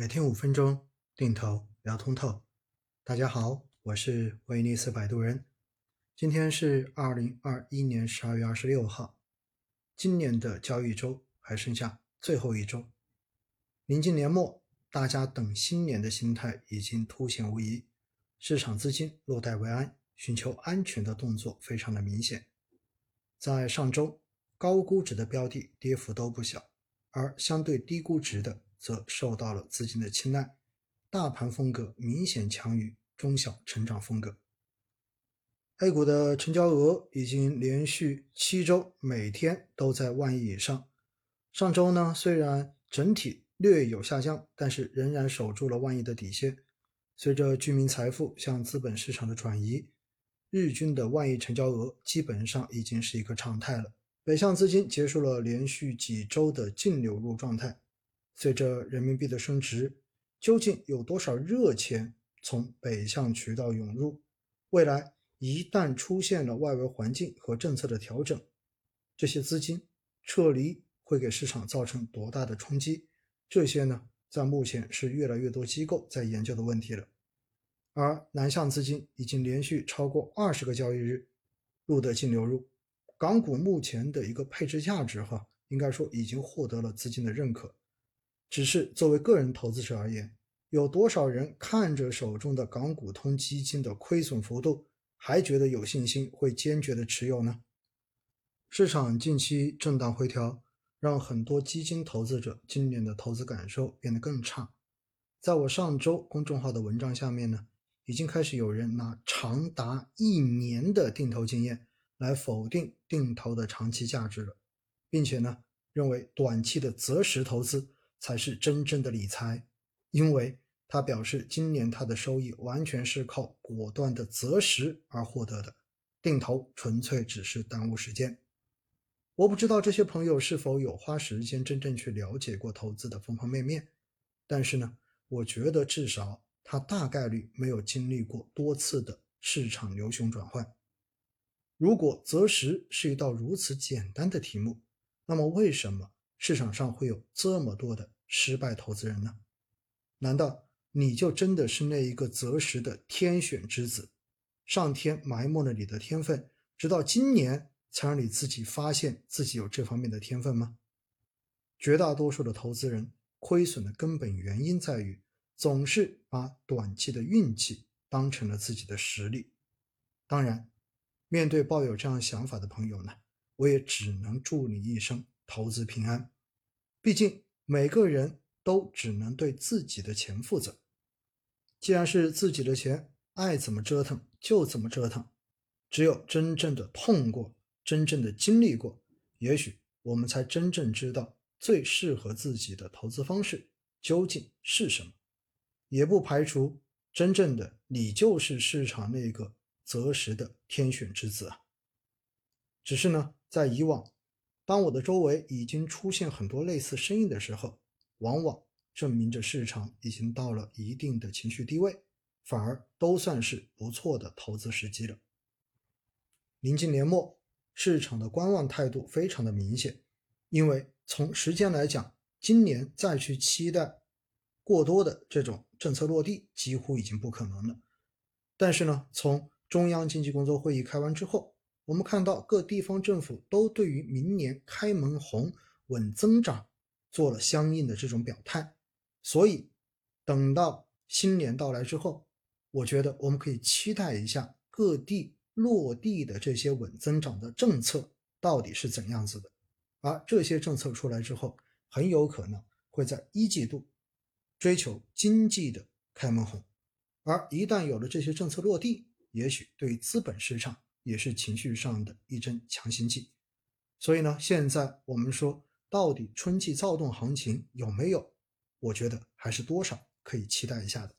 每天五分钟，定投聊通透。大家好，我是威尼斯摆渡人。今天是二零二一年十二月二十六号，今年的交易周还剩下最后一周，临近年末，大家等新年的心态已经凸显无疑，市场资金落袋为安，寻求安全的动作非常的明显。在上周，高估值的标的跌幅都不小，而相对低估值的。则受到了资金的青睐，大盘风格明显强于中小成长风格。A 股的成交额已经连续七周每天都在万亿以上。上周呢，虽然整体略有下降，但是仍然守住了万亿的底线。随着居民财富向资本市场的转移，日均的万亿成交额基本上已经是一个常态了。北向资金结束了连续几周的净流入状态。随着人民币的升值，究竟有多少热钱从北向渠道涌入？未来一旦出现了外围环境和政策的调整，这些资金撤离会给市场造成多大的冲击？这些呢，在目前是越来越多机构在研究的问题了。而南向资金已经连续超过二十个交易日录得净流入，港股目前的一个配置价值，哈，应该说已经获得了资金的认可。只是作为个人投资者而言，有多少人看着手中的港股通基金的亏损幅度，还觉得有信心会坚决的持有呢？市场近期震荡回调，让很多基金投资者今年的投资感受变得更差。在我上周公众号的文章下面呢，已经开始有人拿长达一年的定投经验来否定定投的长期价值了，并且呢，认为短期的择时投资。才是真正的理财，因为他表示今年他的收益完全是靠果断的择时而获得的，定投纯粹只是耽误时间。我不知道这些朋友是否有花时间真正去了解过投资的方方面面，但是呢，我觉得至少他大概率没有经历过多次的市场牛熊转换。如果择时是一道如此简单的题目，那么为什么？市场上会有这么多的失败投资人呢？难道你就真的是那一个择时的天选之子？上天埋没了你的天分，直到今年才让你自己发现自己有这方面的天分吗？绝大多数的投资人亏损的根本原因在于，总是把短期的运气当成了自己的实力。当然，面对抱有这样想法的朋友呢，我也只能祝你一生。投资平安，毕竟每个人都只能对自己的钱负责。既然是自己的钱，爱怎么折腾就怎么折腾。只有真正的痛过，真正的经历过，也许我们才真正知道最适合自己的投资方式究竟是什么。也不排除真正的你就是市场那个择时的天选之子啊。只是呢，在以往。当我的周围已经出现很多类似声音的时候，往往证明着市场已经到了一定的情绪低位，反而都算是不错的投资时机了。临近年末，市场的观望态度非常的明显，因为从时间来讲，今年再去期待过多的这种政策落地，几乎已经不可能了。但是呢，从中央经济工作会议开完之后，我们看到各地方政府都对于明年开门红、稳增长做了相应的这种表态，所以等到新年到来之后，我觉得我们可以期待一下各地落地的这些稳增长的政策到底是怎样子的。而这些政策出来之后，很有可能会在一季度追求经济的开门红，而一旦有了这些政策落地，也许对资本市场。也是情绪上的一针强心剂，所以呢，现在我们说到底春季躁动行情有没有？我觉得还是多少可以期待一下的。